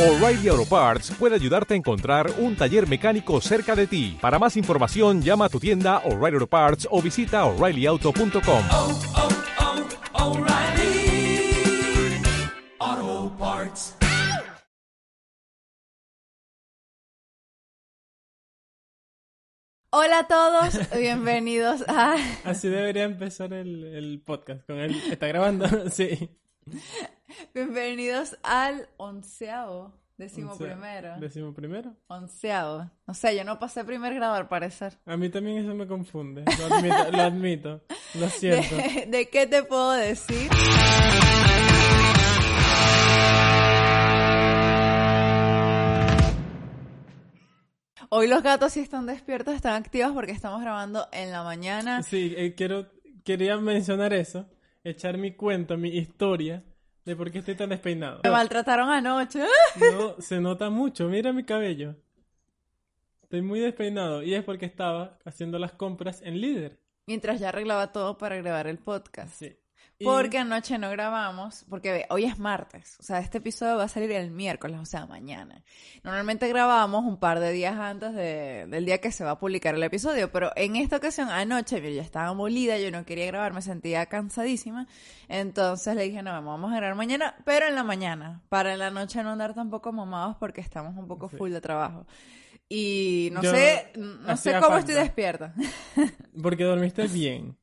O'Reilly Auto Parts puede ayudarte a encontrar un taller mecánico cerca de ti. Para más información, llama a tu tienda O'Reilly Auto Parts o visita oreillyauto.com. oh, oh, Parts. Hola a todos, bienvenidos a... Así debería empezar el, el podcast con él. ¿Está grabando? sí. Bienvenidos al onceavo, décimo Once- primero. Décimo primero. Onceavo. No sé, yo no pasé primer grado al parecer. A mí también eso me confunde. Lo admito. lo, admito. Lo siento. ¿De, de qué te puedo decir? Hoy los gatos sí están despiertos, están activos porque estamos grabando en la mañana. Sí, eh, quiero, quería mencionar eso. Echar mi cuento, mi historia de por qué estoy tan despeinado. Me maltrataron anoche. No, se nota mucho. Mira mi cabello. Estoy muy despeinado. Y es porque estaba haciendo las compras en Líder. Mientras ya arreglaba todo para grabar el podcast. Sí. Porque anoche no grabamos, porque ve, hoy es martes, o sea, este episodio va a salir el miércoles, o sea, mañana. Normalmente grabamos un par de días antes de- del día que se va a publicar el episodio, pero en esta ocasión, anoche, yo ya estaba molida, yo no quería grabar, me sentía cansadísima, entonces le dije, no, vamos a grabar mañana, pero en la mañana, para en la noche no andar tampoco mamados porque estamos un poco Sí. full de trabajo. Y no Yo sé, no sé cómo falta. estoy despierta. Porque dormiste bien.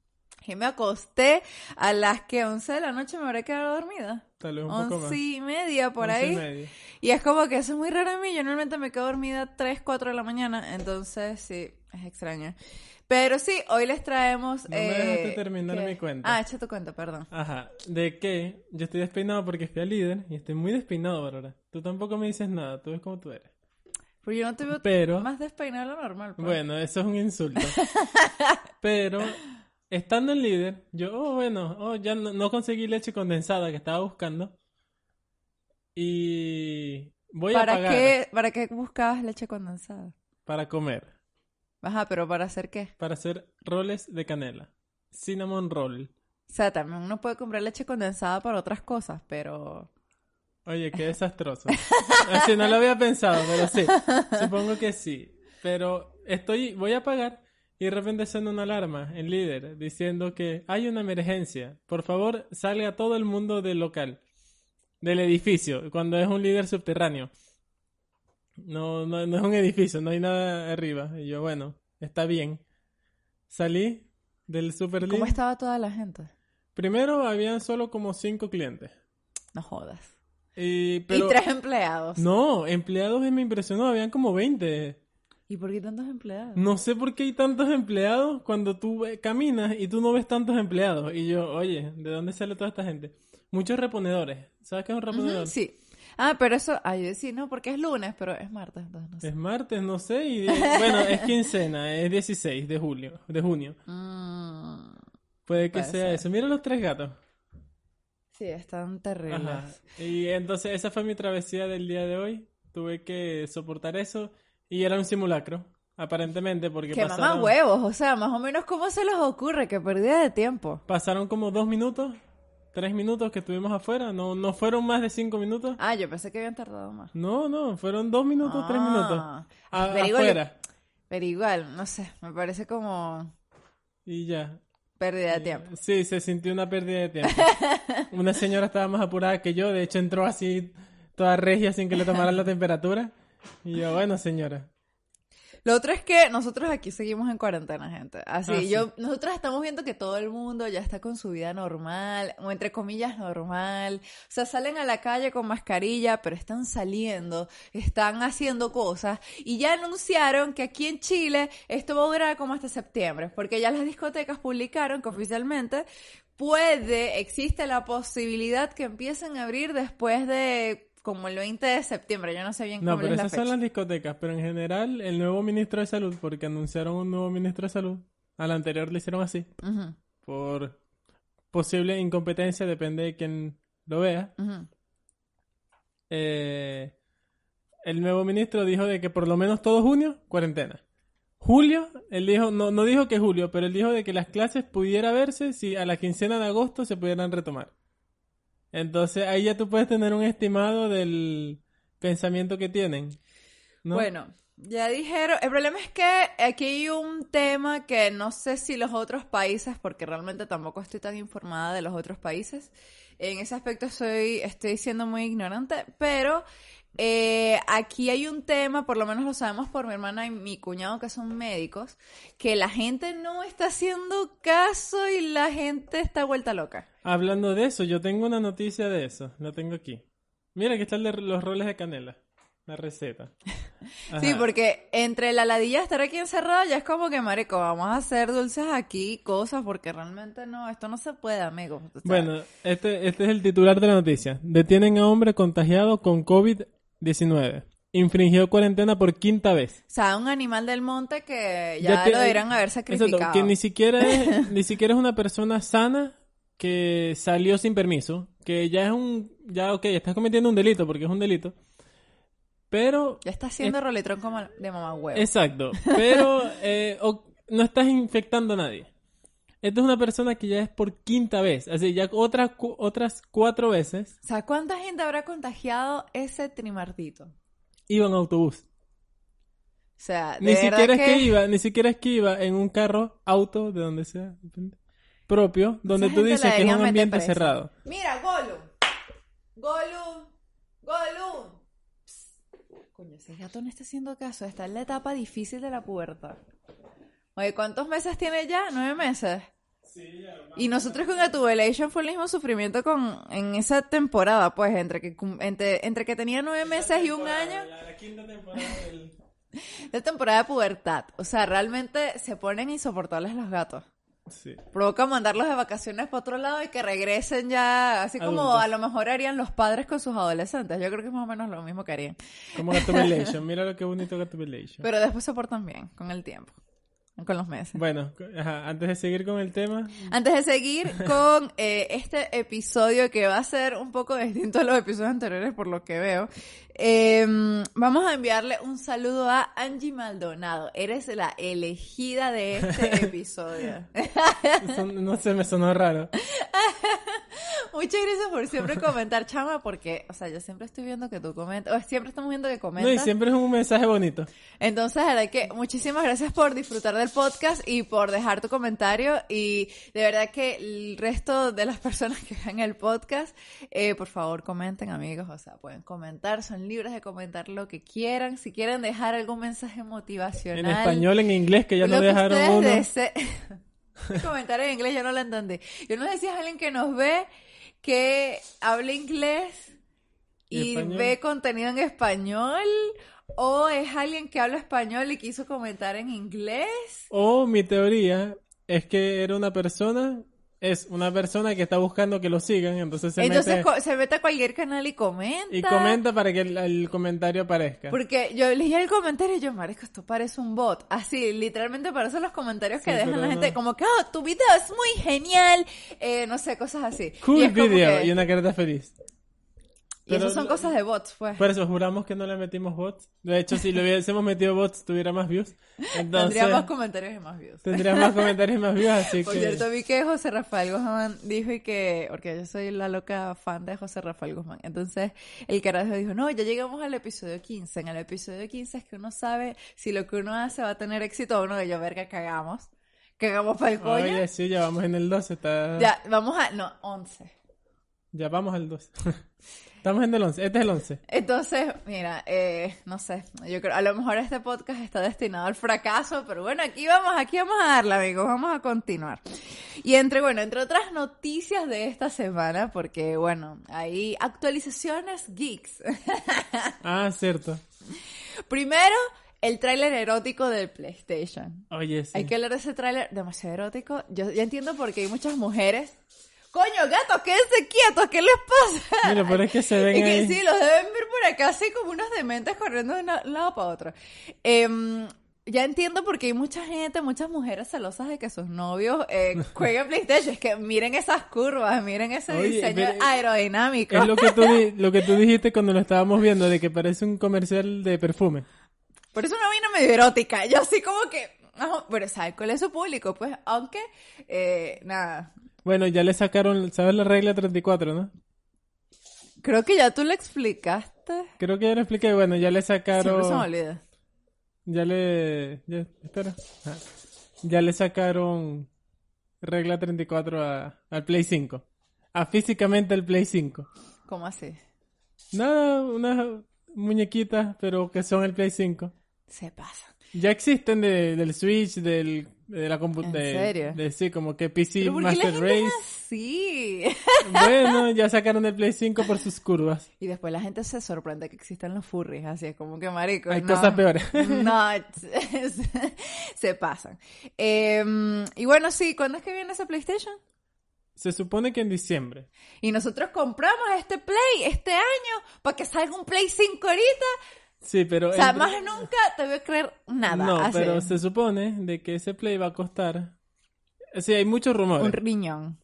Y me acosté a las que 11 de la noche me habré quedado dormida. Tal vez un poco más. Once y media por Once y ahí. media. Y es como que eso es muy raro en mí. Yo normalmente me quedo dormida 3, 4 de la mañana. Entonces, sí, es extraño. Pero sí, hoy les traemos... No me dejaste terminar mi cuento. Ah, echa tu cuenta, perdón. Ajá, de que yo estoy despeinado porque fui al líder y estoy muy despeinado, Bárbara. Tú tampoco me dices nada, tú ves cómo tú eres. Pero yo no te veo Pero- más despeinado de lo normal. pues. Bueno, eso es un insulto. Pero, estando en líder, yo, oh, bueno, oh, ya no, no conseguí leche condensada que estaba buscando. Y voy a ¿Para pagar qué, ¿Para qué buscabas leche condensada? para comer, Ajá, pero ¿para hacer qué? para hacer roles de canela. Cinnamon roll. O sea, también uno puede comprar leche condensada para otras cosas, pero... Oye, qué desastroso. Así no lo había pensado, pero sí. Supongo que sí. Pero estoy, voy a pagar y de repente suena una alarma en líder diciendo que hay una emergencia. Por favor, salga todo el mundo del local, del edificio, cuando es un líder subterráneo. No, no, no es un edificio, no hay nada arriba. Y yo, bueno, está bien. Salí del super ¿Cómo estaba toda la gente? Primero habían solo como cinco clientes. No jodas. Y, pero... Y tres empleados. No, empleados me impresionó, habían como 20. ¿Y por qué tantos empleados? No sé por qué hay tantos empleados cuando tú caminas y tú no ves tantos empleados. Y yo, oye, ¿de dónde sale toda esta gente? Muchos reponedores. ¿Sabes qué es un reponedor? sí. Ah, pero eso, ay, decía, no, porque es lunes, pero es martes, entonces no sé. Es martes, no sé. Y bueno, es quincena, es 16 de julio, de junio. Mm, Puede que Puede sea ser. eso. Mira los tres gatos. sí, están terribles. Ajá. Y entonces esa fue mi travesía del día de hoy. Tuve que soportar eso. Y era un simulacro, aparentemente, porque Que mamá pasaron... huevos, o sea, más o menos, ¿cómo se les ocurre? Que pérdida de tiempo. Pasaron como dos minutos, tres minutos que estuvimos afuera. No, no fueron más de cinco minutos. Ah, yo pensé que habían tardado más. No, no, fueron dos minutos, tres Ah. minutos. A- Pero igual- afuera. Pero igual, no sé, me parece como Y ya. pérdida de tiempo. Sí, se sintió una pérdida de tiempo. una señora estaba más apurada que yo. De hecho, entró así toda regia sin que le tomaran la temperatura. Y yo, bueno, señora. Lo otro es que nosotros aquí seguimos en cuarentena, gente. Así, Ah, sí. yo, nosotros estamos viendo que todo el mundo ya está con su vida normal, o entre comillas normal. O sea, salen a la calle con mascarilla, pero están saliendo, están haciendo cosas. Y ya anunciaron que aquí en Chile esto va a durar como hasta septiembre, porque ya las discotecas publicaron que oficialmente puede, existe la posibilidad que empiecen a abrir después de como el 20 de septiembre. Yo no sé bien No, cómo pero es la esas son las discotecas. Pero en general, el nuevo ministro de salud, porque anunciaron un nuevo ministro de salud. Al anterior le hicieron así. Por posible incompetencia, depende de quién lo vea. eh, el nuevo ministro dijo de que por lo menos todo junio, cuarentena. Julio, él dijo, no, no dijo que julio, pero él dijo de que las clases pudiera verse si a la quincena de agosto se pudieran retomar. Entonces ahí ya tú puedes tener un estimado del, pensamiento que tienen. ¿no? Bueno, ya dijeron, el problema es que aquí hay un tema que no sé si los otros países, porque realmente tampoco estoy tan informada de los otros países, en ese aspecto soy, estoy siendo muy ignorante, pero eh, aquí hay un tema, por lo menos lo sabemos por mi hermana y mi cuñado que son médicos, que la gente no está haciendo caso y la gente está vuelta loca. Hablando de eso, yo tengo una noticia de eso. La tengo aquí. Mira, aquí están los roles de canela. La receta. Sí, porque entre la ladilla estar aquí encerrada ya es como que, marico, vamos a hacer dulces aquí, cosas, porque realmente no, esto no se puede, amigos. O sea, Bueno, este, este es el titular de la noticia. Detienen a hombre contagiado con COVID-19. Infringió cuarentena por quinta vez. O sea, un animal del monte que ya, te- lo deberían haber sacrificado. Exacto, que ni siquiera es, ni siquiera es una persona sana que salió sin permiso, que ya es un, ya ok, estás cometiendo un delito porque es un delito, pero, Ya está haciendo roletrón como de mamá huevo. exacto, pero eh, o- no estás infectando a nadie. Esta es una persona que ya es por quinta vez, así ya otras cu- otras cuatro veces O sea, ¿cuánta gente habrá contagiado ese trimardito? iba en autobús. O sea, de Ni siquiera es que que iba, ni siquiera es que iba en un carro, auto, de donde sea, propio, donde esa tú dices que es un ambiente cerrado. Mira, Gollum. Gollum. Gollum. Psst. Coño, ese gato no está haciendo caso. Está en la etapa difícil de la pubertad. Oye, ¿cuántos meses tiene ya? ¿Nueve meses? Y nosotros con Gatubelation fue el mismo sufrimiento con en esa temporada, pues, entre que, entre, entre que tenía nueve meses y un año. La, quinta temporada del... La temporada de pubertad. O sea, realmente se ponen insoportables los gatos. Sí. Provoca mandarlos de vacaciones para otro lado y que regresen ya, así como Adultos. a lo mejor harían los padres con sus adolescentes. Yo creo que es más o menos lo mismo que harían. Como Gatubelation. Mira lo que bonito Gatubelation. Pero después se portan bien con el tiempo, con los meses. Bueno, ajá, antes de seguir con el tema, Antes de seguir con eh, este episodio que va a ser un poco distinto a los episodios anteriores por lo que veo, eh, vamos a enviarle un saludo a Angie Maldonado. Eres la elegida de este episodio. no sé, me sonó raro. Muchas gracias por siempre comentar, chama, porque, o sea, yo siempre estoy viendo que tú comentas, o siempre estamos viendo que comentas. No, y siempre es un mensaje bonito. Entonces, de verdad que muchísimas gracias por disfrutar del podcast y por dejar tu comentario. Y de verdad que el resto de las personas que vean el podcast, eh, por favor, comenten, amigos. O sea, pueden comentar, son libres de comentar lo que quieran. Si quieren dejar algún mensaje motivacional. En español, en inglés, que ya lo no dejaron uno. comentario en inglés yo no lo entendí. Yo no sé si es alguien que nos ve que habla inglés ¿Y ve contenido en español o es alguien que habla español y quiso comentar en inglés. O mi teoría es que era una persona, es una persona que está buscando que lo sigan, entonces se Entonces mete se mete a cualquier canal y comenta. y comenta para que el, el comentario aparezca. Porque yo leía el comentario y yo, marico, esto parece un bot. Así, literalmente parecen los comentarios que Sí, dejan la gente. no. Como que, oh, tu video es muy genial. Eh, no sé, cosas así. Cool video que- y una carita feliz. Y eso Pero son lo- cosas de bots, pues. Por eso juramos que no le metimos bots. De hecho, si le hubiésemos metido bots, tuviera más views. Entonces, Tendría más comentarios y más views. tendría más comentarios y más views, así Por que... cierto, vi que José Rafael Guzmán dijo y que, porque yo soy la loca fan de José Rafael Guzmán, entonces el carajo dijo, no, ya llegamos al episodio 15, en el episodio 15 es que uno sabe si lo que uno hace va a tener éxito o no, y yo, verga, cagamos, cagamos para el coño, Oye, sí, ya vamos en el 12, está... ya, vamos a, no, 11. Ya vamos al 12. Estamos en el 11, este es el 11. Entonces, mira, eh, no sé, yo creo, a lo mejor este podcast está destinado al fracaso, pero bueno, aquí vamos, aquí vamos a darle, amigos, vamos a continuar. Y entre, bueno, entre otras noticias de esta semana, porque bueno, hay actualizaciones geeks. Ah, cierto. Primero, el tráiler erótico del PlayStation. Oye, sí. Hay que hablar de ese tráiler demasiado erótico. Yo ya entiendo por qué hay muchas mujeres. Coño, gatos, quédense quietos, ¿qué les pasa? Mira, pero es que se ven Es que ahí. sí, los deben ver por acá así como unos dementes corriendo de un lado para otro. Em, ya entiendo porque hay mucha gente, muchas mujeres celosas de que sus novios eh, jueguen PlayStation. Es que miren esas curvas, miren ese Oye, diseño aerodinámico. Es lo que, tú, lo que tú dijiste cuando lo estábamos viendo, de que parece un comercial de perfume. Por eso una vaina medio erótica. Yo así como que... pero ¿sabes cuál es su público? Pues, aunque, eh, nada. Bueno, ya le sacaron, ¿sabes la regla 34, no? Creo que ya tú lo explicaste. Creo que ya lo expliqué. Bueno, ya le Siempre se me sacaron. olvida. Ya le. Ya, espera. Ah. Ya le sacaron regla 34 a, al Play 5. A físicamente el Play 5. ¿Cómo así? Nada, unas muñequitas, pero que son el Play 5. Se pasa. Ya existen de- del Switch, del, de la ¿En computadora. serio? De, sí, como que PC ¿Pero por qué la Master gente Race. así? Bueno, ya sacaron el Play 5 por sus curvas. Y después la gente se sorprende que existan los furries, así es como que marico. Hay no. cosas peores. No, se pasan. Eh, y bueno, sí, ¿cuándo es que viene ese PlayStation? Se supone que en diciembre. Y nosotros compramos este Play este año para que salga un Play 5 ahorita. Sí, pero... O sea, entre- más nunca te voy a creer nada. No, así. pero se supone de que ese Play va a costar... Sí, hay muchos rumores. Un riñón.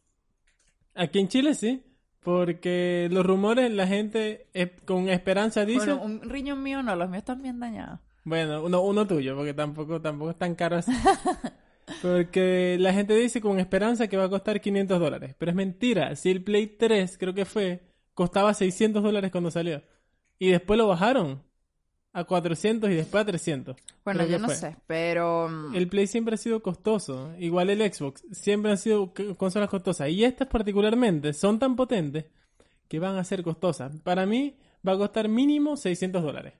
Aquí en Chile sí, porque los rumores la gente con esperanza dice... Bueno, un riñón mío no, los míos están bien dañados. Bueno, uno, uno tuyo, porque tampoco, tampoco es tan caro así. Porque la gente dice con esperanza que va a costar 500 dólares. Pero es mentira. Si el Play 3, creo que fue, costaba 600 dólares cuando salió. Y después lo bajaron a 400 y después a 300. Bueno, creo yo no fue. sé, pero... mm, El Play siempre ha sido costoso. Igual el Xbox. Siempre han sido consolas costosas. Y estas particularmente son tan potentes que van a ser costosas. Para mí va a costar mínimo 600 dólares.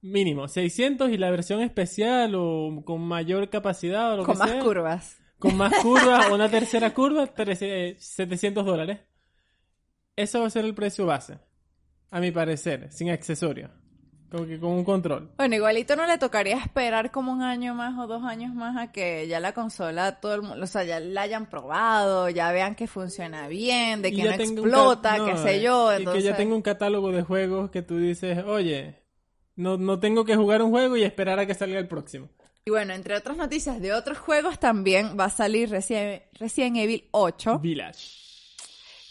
Mínimo. 600 y la versión especial o con mayor capacidad o lo con que más sea. curvas. Con más curvas o una tercera curva, 13, 700 dólares. Eso va a ser el precio base. A mi parecer. Sin accesorios. Como que con un control. Bueno, igualito no le tocaría esperar como un año más o dos años más a que ya la consola, todo el mundo, o sea, ya la hayan probado, ya vean que funciona bien, de que no explota, qué sé yo. Y Entonces, que ya tenga un catálogo de juegos que tú dices, oye, no, no tengo que jugar un juego y esperar a que salga el próximo. Y bueno, entre otras noticias de otros juegos también va a salir Resident, Resident Evil 8, Village.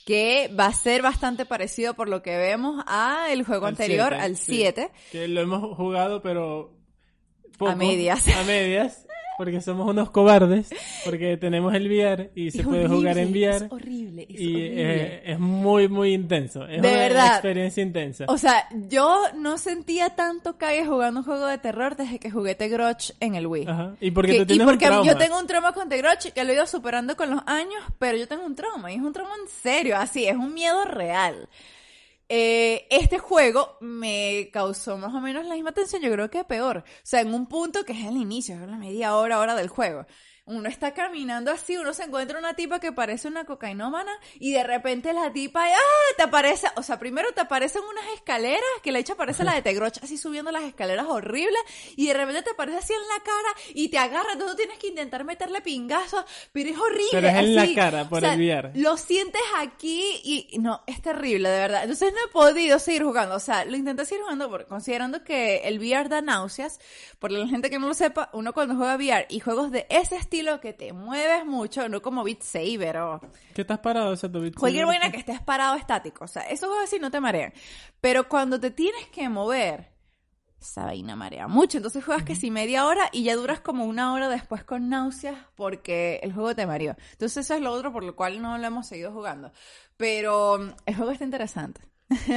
Que va a ser bastante parecido por lo que vemos a el juego Al anterior, siete, al sí. 7. Que lo hemos jugado, pero... poco, A medias. A medias. Porque somos unos cobardes. Porque tenemos el VR y se Es puede jugar en horrible, VR. Es horrible, es y horrible. eh, es muy, muy intenso. Es De una verdad. experiencia intensa. O sea, yo no sentía tanto calle jugando un juego de terror desde que jugué The Grudge en el Wii. Ajá. Y porque Que- tú tienes y porque un trauma. yo tengo un trauma con The Grudge que lo he ido superando con los años, pero yo tengo un trauma y es un trauma en serio, así, es un miedo real. Eh, este juego me causó más o menos la misma tensión, yo creo que peor. O sea, en un punto que es el inicio, es la media hora, hora del juego. Uno está caminando así, uno se encuentra una tipa que parece una cocainómana y de repente la tipa, ¡ah! Te aparece, o sea, primero te aparecen unas escaleras, que de hecho aparece la de Tegroch así subiendo las escaleras horribles y de repente te aparece así en la cara y te agarra, entonces tú tienes que intentar meterle pingazos, pero es horrible. Pero es en la cara, por O sea. Lo sientes aquí y no, es terrible, de verdad. Entonces no he podido seguir jugando, o sea, lo intenté seguir jugando por- considerando que el VR da náuseas. Por la gente que no lo sepa, uno cuando juega VR y juegos de ese estilo que te mueves mucho, no como Beat Saber o ¿Qué estás parado, sea, tu bicho? cualquier vaina que estés parado estático. O sea, esos juegos así no te marean. Pero cuando te tienes que mover, esa vaina marea mucho. Entonces juegas que si media hora y ya duras como una hora después con náuseas porque el juego te mareó. Entonces eso es lo otro por lo cual no lo hemos seguido jugando. Pero mm, el juego está interesante.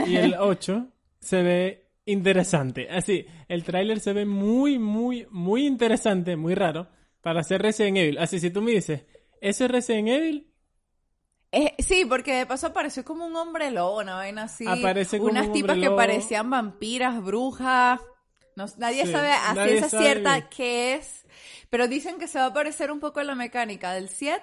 Y el 8 se ve interesante. Así, el tráiler se ve muy, muy, muy interesante, muy raro, para ser Resident Evil. Así, si tú me dices, ¿eso es Resident Evil? Eh, sí, porque de paso apareció como un hombre lobo, una vaina así. Aparece como Unas un tipas que lobo. parecían vampiras, brujas. No, nadie Sí, sabe a ciencia cierta qué es. Pero dicen que se va a parecer un poco a la mecánica del 7,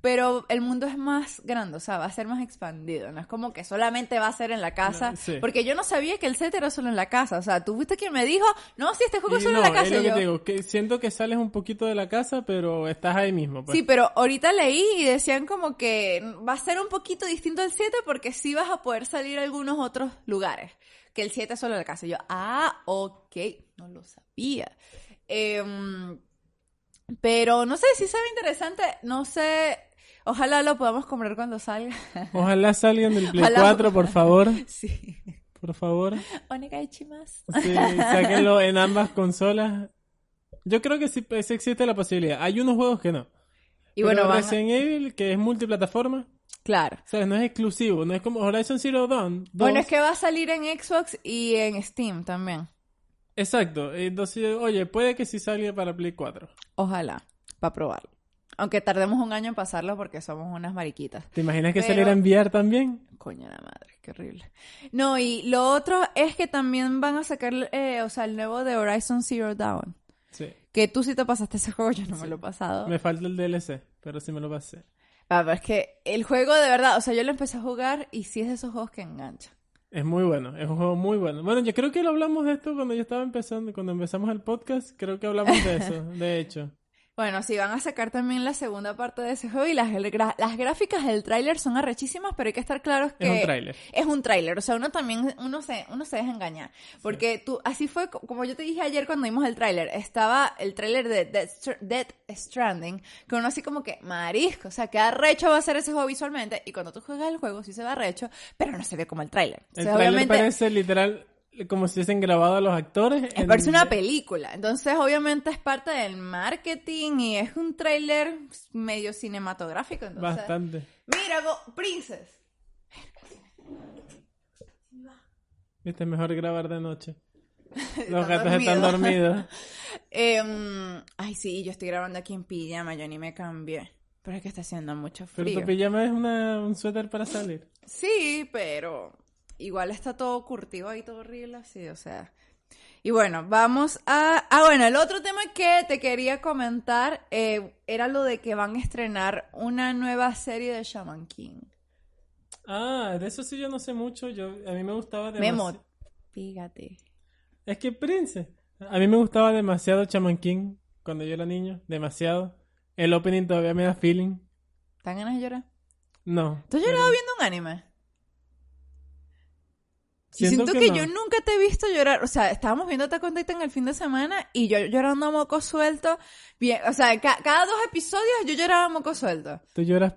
pero el mundo es más grande, o sea, va a ser más expandido. No es como que solamente va a ser en la casa. No, sí. Porque yo no sabía que el 7 era solo en la casa. O sea, tú fuiste quien me dijo, no, si este juego es solo no, en la casa. es lo que yo, te digo, que siento que sales un poquito de la casa, pero estás ahí mismo. pues. Sí, pero ahorita leí y decían como que va a ser un poquito distinto al 7 porque sí vas a poder salir a algunos otros lugares. Que el 7 es solo la casa. Yo, ah, ok, no lo sabía. Em, pero no sé si se ve interesante, no sé. Ojalá lo podamos comprar cuando salga. Ojalá salgan del Play Ojalá- 4, por favor. sí. Por favor. Onegai-shimasu. Sí, sáquenlo en ambas consolas. Yo creo que sí, sí existe la posibilidad. Hay unos juegos que no. Y Pero bueno, Resident Evil, que es multiplataforma, Claro. ¿Sabes? No es exclusivo, no es como Horizon Zero Dawn. Bueno, es que va a salir en Xbox y en Steam también. Exacto. Entonces, oye, puede que sí salga para Play 4. Ojalá, para probarlo. Aunque tardemos un año en pasarlo porque somos unas mariquitas. ¿Te imaginas que Pero- saliera a enviar también? Coño la madre, qué horrible. No, y lo otro es que también van a sacar, eh, o sea, el nuevo de Horizon Zero Dawn. Sí. Que tú sí te pasaste ese juego, yo no me lo he pasado. Me falta el DLC, pero sí me lo pasé. Ah, pero es que el juego de verdad, o sea, yo lo empecé a jugar y sí es de esos juegos que engancha. Es muy bueno, es un juego muy bueno. Bueno, yo creo que lo hablamos de esto cuando yo estaba empezando, cuando empezamos el podcast, creo que hablamos de eso, de hecho. Bueno, sí, van a sacar también la segunda parte de ese juego y las, las gráficas del tráiler son arrechísimas, pero hay que estar claros que... Es un tráiler. Es un tráiler, o sea, uno también, uno se, uno se deja engañar. Porque tú, así fue, co- como yo te dije ayer cuando vimos el tráiler, estaba el tráiler de Death, Str- Death Stranding, que uno así como que, marisco, o sea, qué arrecho va a ser ese juego visualmente, y cuando tú juegas el juego sí se ve arrecho, pero no se ve como el tráiler. O El sea, tráiler obviamente... parece literal como si hubiesen grabado a los actores. Es parece una película, entonces obviamente es parte del marketing y es un tráiler medio cinematográfico, entonces... Bastante. Mira, go- Princess. Viste, es mejor grabar de noche. Los gatos están dormido. dormidos. Em, ay, sí, yo estoy grabando aquí en pijama, yo ni me cambié. Pero es que está haciendo mucho Pero frío. tu pijama es una, un suéter para salir. Sí, pero igual está todo curtido ahí, todo horrible así, o sea. Y bueno, vamos a... Ah, bueno, el otro tema que te quería comentar eh, era lo de que van a estrenar una nueva serie de Shaman King. Ah, de eso sí yo no sé mucho. Yo, a mí me gustaba Memo, demasiado. fíjate. Es que Prince. A mí me gustaba demasiado Chaman King cuando yo era niño. Demasiado. El opening todavía me da feeling. ¿Tan ganas de llorar? No. ¿Tú has llorado viendo un anime? Siento siento que que, no. yo nunca te he visto llorar. O sea, estábamos viendo Attack on Titan el fin de semana y yo llorando a moco suelto. Bien, o sea, ca- cada dos episodios yo lloraba a moco suelto. Tú lloras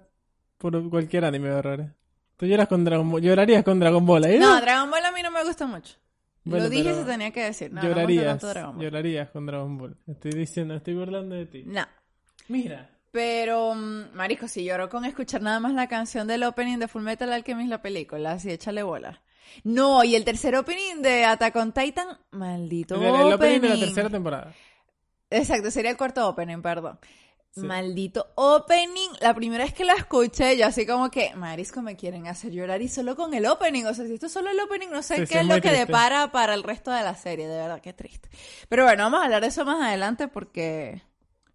por cualquier anime de horrores. Tú lloras con Dragon Ball. Llorarías con Dragon Ball. ¿eh? No, Dragon Ball a mí no me gusta mucho. Bueno, Lo dije se tenía que decir. No, no llorarías. tanto Dragon Ball. llorarías con Dragon Ball. Estoy diciendo, estoy burlando de ti. No. Mira. Pero, mm, Marisco, si lloro con escuchar nada más la canción del opening de Full Metal Alchemist, la película, así échale bola. No, y el tercer opening de Attack on Titan, maldito El, el opening de la tercera temporada. Exacto, sería el cuarto opening, perdón. Sí. Maldito opening. La primera vez que la escuché, yo así como que, Marisco, me quieren hacer llorar y solo con el opening. O sea, si esto es solo el opening, no sé Sí, qué sí, es es lo que triste. depara para el resto de la serie. De verdad, qué triste. Pero bueno, vamos a hablar de eso más adelante porque...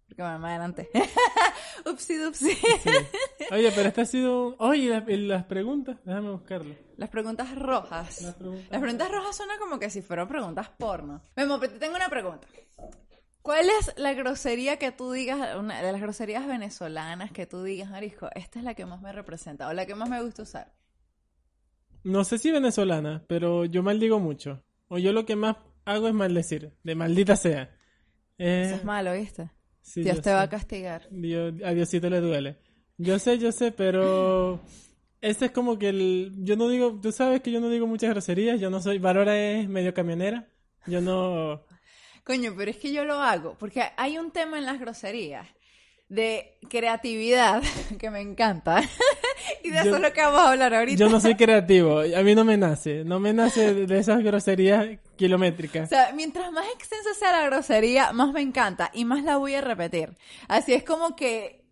Porque bueno, más adelante. upsi, upsi. Sí. Oye, pero este ha sido... un- Oye, las, las preguntas. Déjame buscarlo. Las preguntas rojas. Las preguntas Las preguntas rojas suenan como que si fueran preguntas porno. Memo, pero te tengo una pregunta. ¿Cuál es la grosería que tú digas, una de las groserías venezolanas que tú digas, Marisco, esta es la que más me representa o la que más me gusta usar? No sé si venezolana, pero yo maldigo mucho. O yo lo que más hago es maldecir. De maldita sea. Eh, Eso es malo, ¿viste? Sí, Dios te sé. va a castigar. Dios, a Diosito le duele. Yo sé, yo sé, pero... Ese es como que el... Yo no digo... Tú sabes que yo no digo muchas groserías. Yo no soy... Valora es medio camionera. Yo no... Coño, pero es que yo lo hago, porque hay un tema en las groserías de creatividad que me encanta. Y de eso es lo que vamos a hablar ahorita. Yo no soy creativo. A mí no me nace. No me nace de- esas groserías O kilométricas. sea, mientras más extensa sea la grosería, más me encanta y más la voy a repetir. Así es como que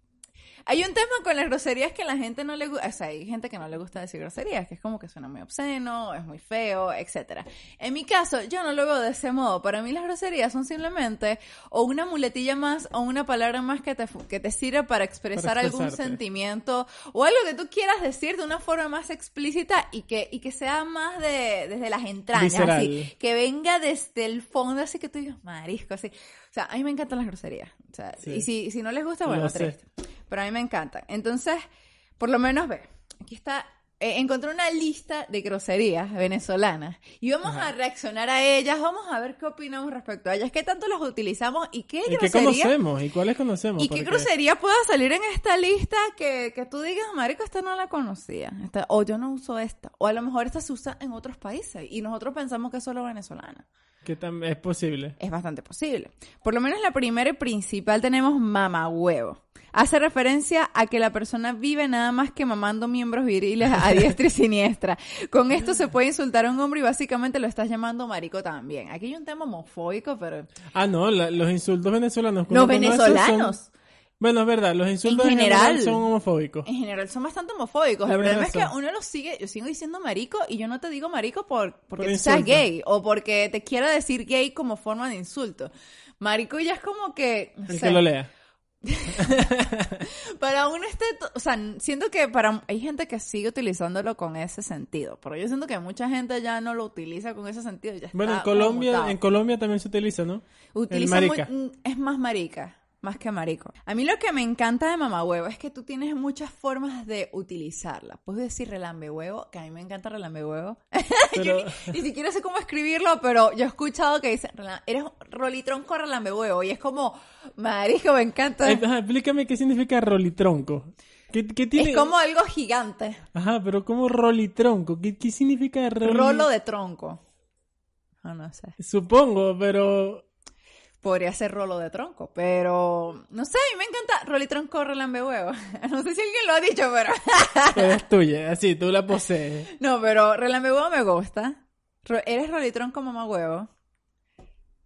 hay un tema con las groserías que la gente no le gusta, o sea, hay gente que no le gusta decir groserías, que es como que suena muy obsceno, es muy feo, etcétera. En mi caso, yo no lo veo de ese modo. Para mí las groserías son simplemente o una muletilla más o una palabra más que te, que te sirve para expresar Para algún sentimiento o algo que tú quieras decir de una forma más explícita y que, y que sea más de, desde las entrañas, así, que venga desde el fondo, así que tú digas, marisco, así. O sea, a mí me encantan las groserías. O sea, Sí. y si, si no les gusta, bueno, triste. Pero a mí me encantan. Entonces, por lo menos ve, aquí está, eh, encontré una lista de groserías venezolanas y vamos Ajá. a reaccionar a ellas, vamos a ver qué opinamos respecto a ellas, qué tanto las utilizamos y qué ¿Y qué conocemos? ¿Y cuáles conocemos? ¿Y qué grosería pueda salir en esta lista que, que tú digas, marico, esta no la conocía? Esta- o yo no uso esta. O a lo mejor esta se usa en otros países y nosotros pensamos que es solo venezolana. Que es posible. Es bastante posible. Por lo menos la primera y principal tenemos mamahuevo. Hace referencia a que la persona vive nada más que mamando miembros viriles a diestra y siniestra. Con esto se puede insultar a un hombre y básicamente lo estás llamando marico también. Aquí hay un tema homofóbico, pero... Ah, no, la- los insultos venezolanos. Los venezolanos. son- Bueno, es verdad, los insultos En en general, son homofóbicos. En general son bastante homofóbicos. El problema es que uno los sigue, yo sigo diciendo marico y yo no te digo marico por, porque Por seas gay o porque te quiera decir gay como forma de insulto. Marico ya es como que... no El sé, que lo lea. Para uno este, o sea, siento que para hay gente que sigue utilizándolo con ese sentido, pero yo siento que mucha gente ya no lo utiliza con ese sentido. Ya Bueno, en está Colombia, mutado. en Colombia también se utiliza, ¿no? Utiliza el muy- marica. mm, es más marica, más que marico. A mí lo que me encanta de mamahuevo es que tú tienes muchas formas de utilizarla. Puedes decir relambe huevo, que a mí me encanta relambe huevo. Pero, Yo ni, ni siquiera sé cómo escribirlo, pero yo he escuchado que dicen, "Rela- eres rolitrón con relambe huevo, y es como, marico, me encanta. Ajá, explícame qué significa rolitronco. ¿Qué, qué tiene? Es como algo gigante. Ajá, pero como rolitronco. ¿Qué, qué significa roli... Rolo de tronco. Ah, no sé. Supongo, pero... Podría ser rolo de tronco, pero no sé, a mí me encanta rolitronco relambe huevo. No sé si alguien lo ha dicho, pero pero es tuya, así, tú la posees. no, pero relambe huevo me gusta. Eres rolitronco mamá huevo.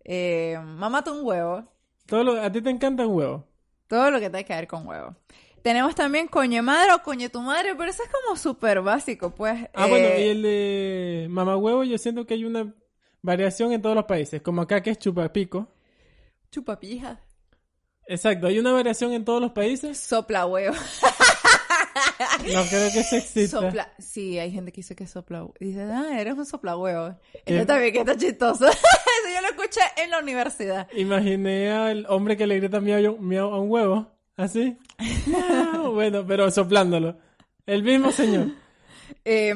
Eh, mamate un huevo. Todo lo- a ti te encanta un huevo. Todo lo que tenga que ver con huevo. Tenemos también coño madre o coño tu madre, pero eso es como súper básico, pues. Ah, Eh, bueno, y el de mamá huevo yo siento que hay una variación en todos los países. Como acá que es chupapico. Chupapija. Exacto, hay una variación en todos los países. Sopla huevo. No creo que eso exista. Sopla. Sí, hay gente que dice que sopla. Dice, ah, eres un sopla huevo. Eso también que está chistoso. Eso yo lo escuché en la universidad. Imaginé al hombre que le grita miau, miau a un huevo. ¿Así? Bueno, pero soplándolo. El mismo señor. Eh,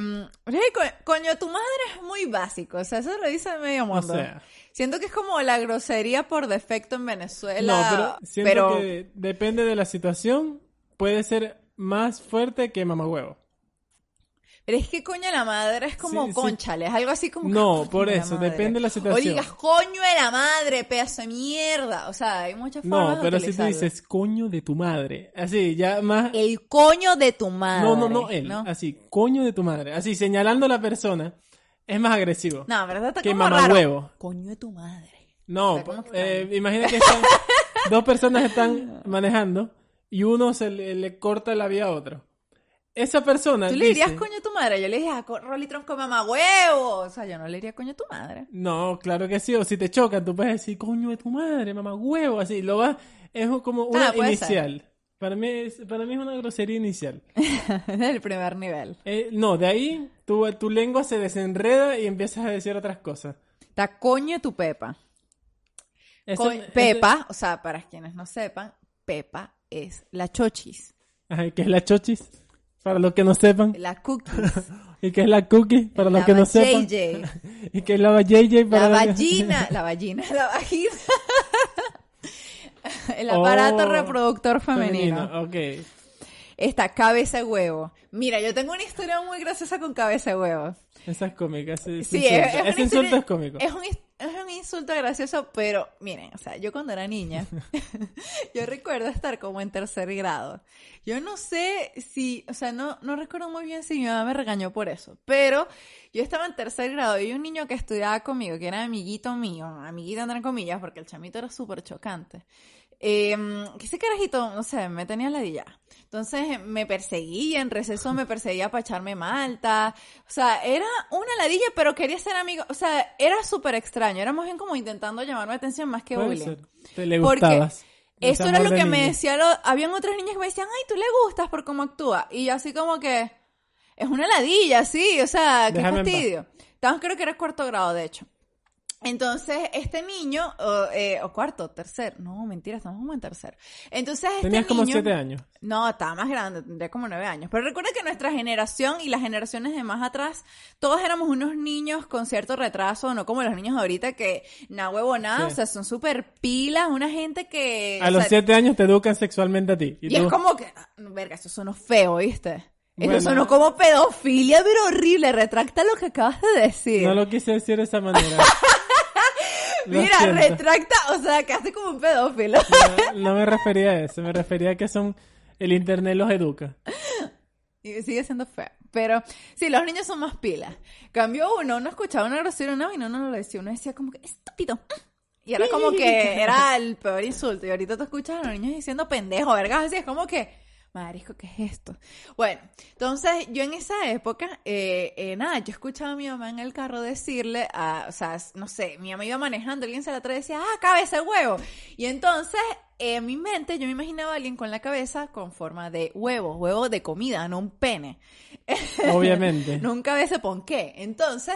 co- coño, tu madre es muy básico. O sea, eso lo dice medio O mundo. sea, Siento que es como la grosería por defecto en Venezuela. no, pero siento pero- que depende de la situación. Puede ser más fuerte que mamá huevo. pero es que coño la madre es como Sí, sí. conchale, es algo así como. No, por eso, depende de la O situación. digas coño de la madre, pedazo de mierda. O sea, hay muchas formas No, de pero si tú dices coño de tu madre. Así, ya más. El coño de tu madre. No, no, no, él. ¿no? Así, coño de tu madre. Así, señalando a la persona. Es más agresivo. No, pero está Que como mamá raro. huevo. Coño de tu madre. No, eh, imagina que están- dos personas están manejando y uno se le, le corta la vía a otro. Esa persona ¿Tú le dirías dice- coño a tu madre? Yo le diría, Rolitron con mamá huevo. O sea, yo no le diría coño a tu madre. No, claro que sí. O si te chocan, tú puedes decir, coño de tu madre, mamá huevo. Así, lo vas... Es como una Ah, puede inicial. Para mí, es, para mí es una grosería inicial. El primer nivel. Eh, no, de ahí tu, tu lengua se desenreda y empiezas a decir otras cosas. Está coño tu pepa. Ese- Co- ese- Pepa, o sea, para quienes no sepan, Pepa es la chochis, Ajá, ¿Qué es la chochis? Para los que no sepan. la cookies, ¿Y qué es la cookie? Para los la que no sepan. JJ, ¿Y qué es la JJ? la Para los vagina, la vagina, la vagina. El aparato Oh, reproductor femenino. Ok. Está cabeza de huevo. Mira, yo tengo una historia muy graciosa con cabeza de huevo. Esa es cómica. Ese, Sí, es, insulto, es una ese insulto historia- es cómico. Es un, es un insulto gracioso, pero miren, o sea, yo cuando era niña, yo recuerdo estar como en tercer grado. Yo no sé si, o sea, no, no recuerdo muy bien si mi mamá me regañó por eso, pero yo estaba en tercer grado y un niño que estudiaba conmigo, que era amiguito mío, amiguito entre comillas, porque el chamito era súper chocante. Eh, que ese carajito, no sé, me tenía ladilla. Entonces me perseguía, en receso me perseguía para echarme malta. O sea, era una ladilla, pero quería ser amigo. O sea, era súper extraño. Era más bien como intentando llamarme atención más que bullying. Te le Porque gustabas. Eso Ese era lo que me decía. Lo... Habían otras niñas que me decían, ay, tú le gustas por cómo actúa. Y yo así como que, es una ladilla, sí. O sea, qué Déjame fastidio. Estábamos, creo que era cuarto grado, de hecho. Entonces, este niño, o, eh, o cuarto, tercer, no, mentira, estamos como en tercer. Entonces, este Tenías como siete años. no, estaba más grande, tendría como nueve años. Pero recuerda que nuestra generación y las generaciones de más atrás, todos éramos unos niños con cierto retraso, no como los niños ahorita que nada huevo nada, Sí. o sea, son súper pilas, una gente que... A los sea, siete años te educan sexualmente a ti. Y, Y, es como que, verga, eso sonó feo, ¿viste? Eso Bueno. sonó como pedofilia, pero horrible. Retracta lo que acabas de decir. No lo quise decir de esa manera. Lo Mira, siento. retracta, o sea, casi como un pedófilo. No, no me refería a eso, me refería a que son el internet los educa. Y sigue siendo feo. Pero sí, los niños son más pilas. Cambió uno, uno escuchaba una grosería una vaina, uno no lo decía, uno decía como que estúpido. Y era como que era el peor insulto. Y ahorita tú escuchas a los niños diciendo pendejo, vergas, así es como que, marisco, ¿qué es esto? Bueno, entonces yo en esa época, eh, eh, nada, yo escuchaba a mi mamá en el carro decirle, a, o sea, no sé, mi mamá iba manejando, alguien se la trae y decía, ah, cabeza de huevo. Y entonces, en mi mente, yo me imaginaba a alguien con la cabeza con forma de huevo, huevo de comida, no un pene. Obviamente. Nunca ve ese ponqué. Entonces,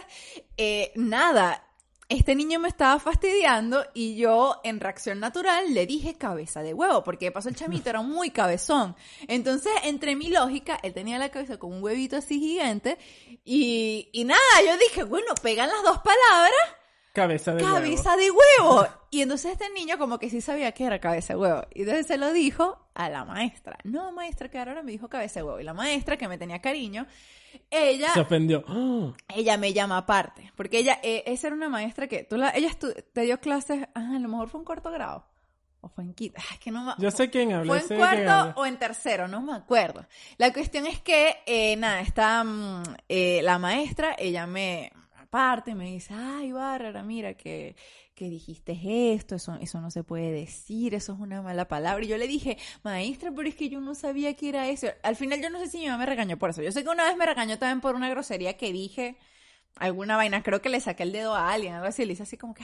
eh, nada, este niño me estaba fastidiando y yo en reacción natural le dije cabeza de huevo, porque de paso el chamito era muy cabezón. Entonces, entre mi lógica, él tenía la cabeza con un huevito así gigante y, y nada, yo dije, bueno, pegan las dos palabras, Cabeza de huevo. cabeza de huevo. Y entonces este niño como que sí sabía que era cabeza de huevo. Y entonces se lo dijo a la maestra. No, maestra, que ahora me dijo cabeza de huevo. Y la maestra, que me tenía cariño, ella Se ofendió. Ella me llama aparte, porque ella, eh, esa era una maestra que, tú la, ella te dio clases, ah, a lo mejor fue en cuarto grado, o fue en quinto, ah, es que no me Yo sé quién habla. fue en cuarto o en tercero, no me acuerdo. La cuestión es que, eh, nada, está mm, eh, la maestra, ella me aparte me dice, ay, Bárbara, mira que, que dijiste esto, eso, eso no se puede decir, eso es una mala palabra. Y yo le dije, maestra, pero es que yo no sabía que era eso. Al final yo no sé si mi mamá me regañó por eso. Yo sé que una vez me regañó también por una grosería que dije, alguna vaina, creo que le saqué el dedo a alguien, algo así, le hice así como que...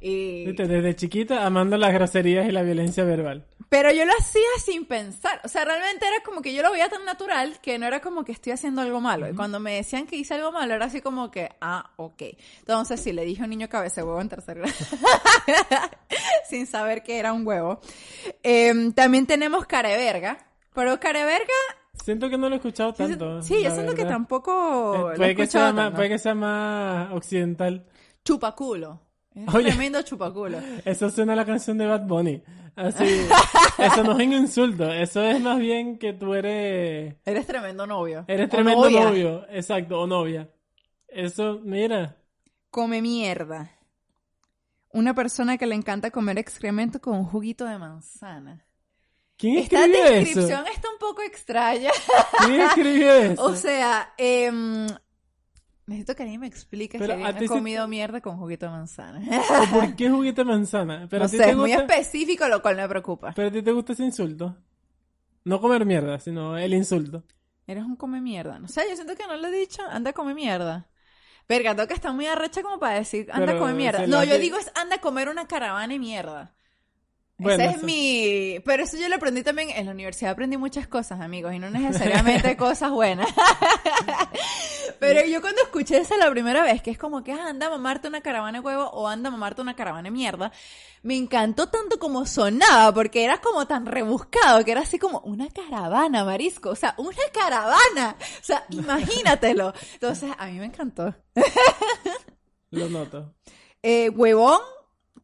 y- Viste, Desde chiquita amando las groserías y la violencia verbal. pero yo lo hacía sin pensar. O sea, realmente era como que yo lo veía tan natural que no era como que estoy haciendo algo malo. Y cuando me decían que hice algo malo, era así como que, ah, ok. Entonces sí, le dije a un niño cabeza de huevo en tercer grado. sin saber que era un huevo. Em, también tenemos careverga. Pero careverga, Siento que no lo he escuchado tanto. sí, yo siento que tampoco Eh, lo he puede, que sea más, puede que sea más occidental. Chupaculo. Es Oye. tremendo chupaculo. Eso suena a la canción de Bad Bunny. Así, eso no es un insulto, eso es más bien que tú eres, Eres tremendo novio. eres tremendo novio, exacto, o novia. Eso, mira, Come mierda. Una persona que le encanta comer excremento con un juguito de manzana. ¿Quién Esta eso? descripción está un poco extraña. ¿Quién escribió eso? O sea, em, necesito que alguien me explique Pero si alguien ha comido mierda con juguito de manzana. ¿O por qué juguete de manzana? Pero no a ti sé, te es muy específico, lo cual me preocupa. pero a ti te gusta ese insulto. No comer mierda, sino el insulto. Eres un come mierda. No sé, yo siento que no lo he dicho. Anda a comer mierda. Verga, que estar muy arrecha como para decir anda a comer mierda. No, yo digo es anda a comer una caravana de mierda. Bueno, Ese es sí. mi... Pero eso yo lo aprendí también en la universidad. Aprendí muchas cosas, amigos, y no necesariamente cosas buenas. Pero yo cuando escuché eso la primera vez, que es como que ah, anda a mamarte una caravana de huevo o anda a mamarte una caravana de mierda, me encantó tanto como sonaba, porque era como tan rebuscado, que era así como una caravana, marisco. O sea, una caravana. O sea, imagínatelo. Entonces, a mí me encantó. Lo noto. Eh, huevón,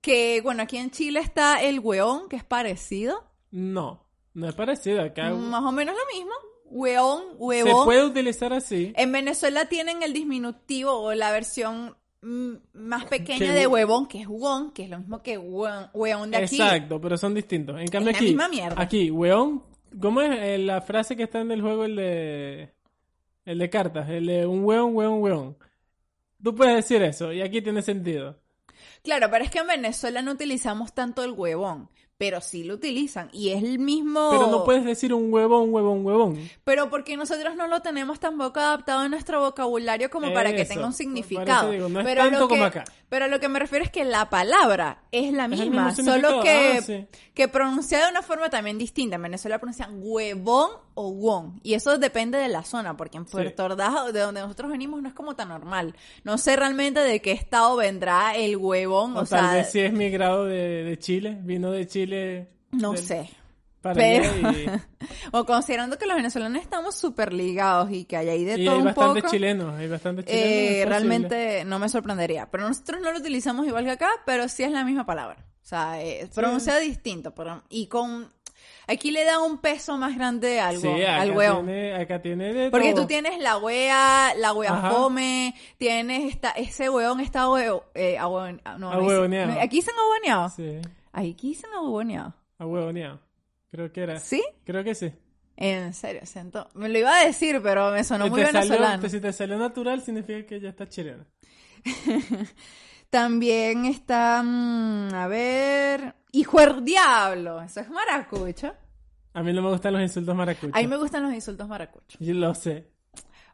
que bueno, aquí en Chile está el hueón, que es parecido. No, no es parecido. Acá Más o menos lo mismo. Hueón, se huevón. puede utilizar así. En Venezuela tienen el disminutivo o la versión mm, más pequeña Que de hu- huevón, que es huevón, que es lo mismo que hueón, hueón de aquí. Exacto, pero son distintos. En cambio Es la aquí, misma mierda. aquí, weón, ¿cómo es eh, la frase que está en el juego, el de, el de cartas? El de un weón, weón, weón. Tú puedes decir eso y aquí tiene sentido. Claro, pero es que en Venezuela no utilizamos tanto el huevón, pero sí lo utilizan y es el mismo. Pero no puedes decir un huevón, huevón, huevón. Pero porque nosotros no lo tenemos tampoco adaptado a nuestro vocabulario como para que tenga un significado. digo, no es pero tanto lo que, como acá. Pero lo que me refiero es que la palabra es la misma, solo significado. que, Ah, sí. que pronunciada de una forma también distinta. En Venezuela pronuncian huevón o won. Y eso depende de la zona, porque en Puerto Ordaz, de donde nosotros venimos, no es como tan normal. No sé realmente de qué estado vendrá el huevón, o, O, tal sea, vez si es migrado de, de Chile, vino de Chile no del- sé. Para Pero, o considerando que los venezolanos estamos súper ligados y que hay ahí de y todo hay un bastantes poco. chilenos, hay bastantes chilenos. Eh, realmente no me sorprendería. Pero nosotros no lo utilizamos igual que acá, pero sí es la misma palabra. O sea, es pronunciada distinto. pero- y con Aquí le da un peso más grande al, Sí, hueón- acá al hueón. tiene, acá tiene de Porque todo. tú tienes la wea, la wea fome, tienes esta, ese weón está huevo, eh, no, no Ahueoneado. aquí dicen ahueoneado. Sí, Aquí dicen ahueoneado. a huevoneado. Creo que era. ¿Sí? Creo que sí. En serio, siento. Me lo iba a decir, pero me sonó muy salió- venezolano. si te salió natural, significa que ya está chilena. También está, mm, a ver, hijo del diablo. Eso es maracucho. A mí no me gustan los insultos maracuchos. A mí me gustan los insultos maracuchos. Yo lo sé.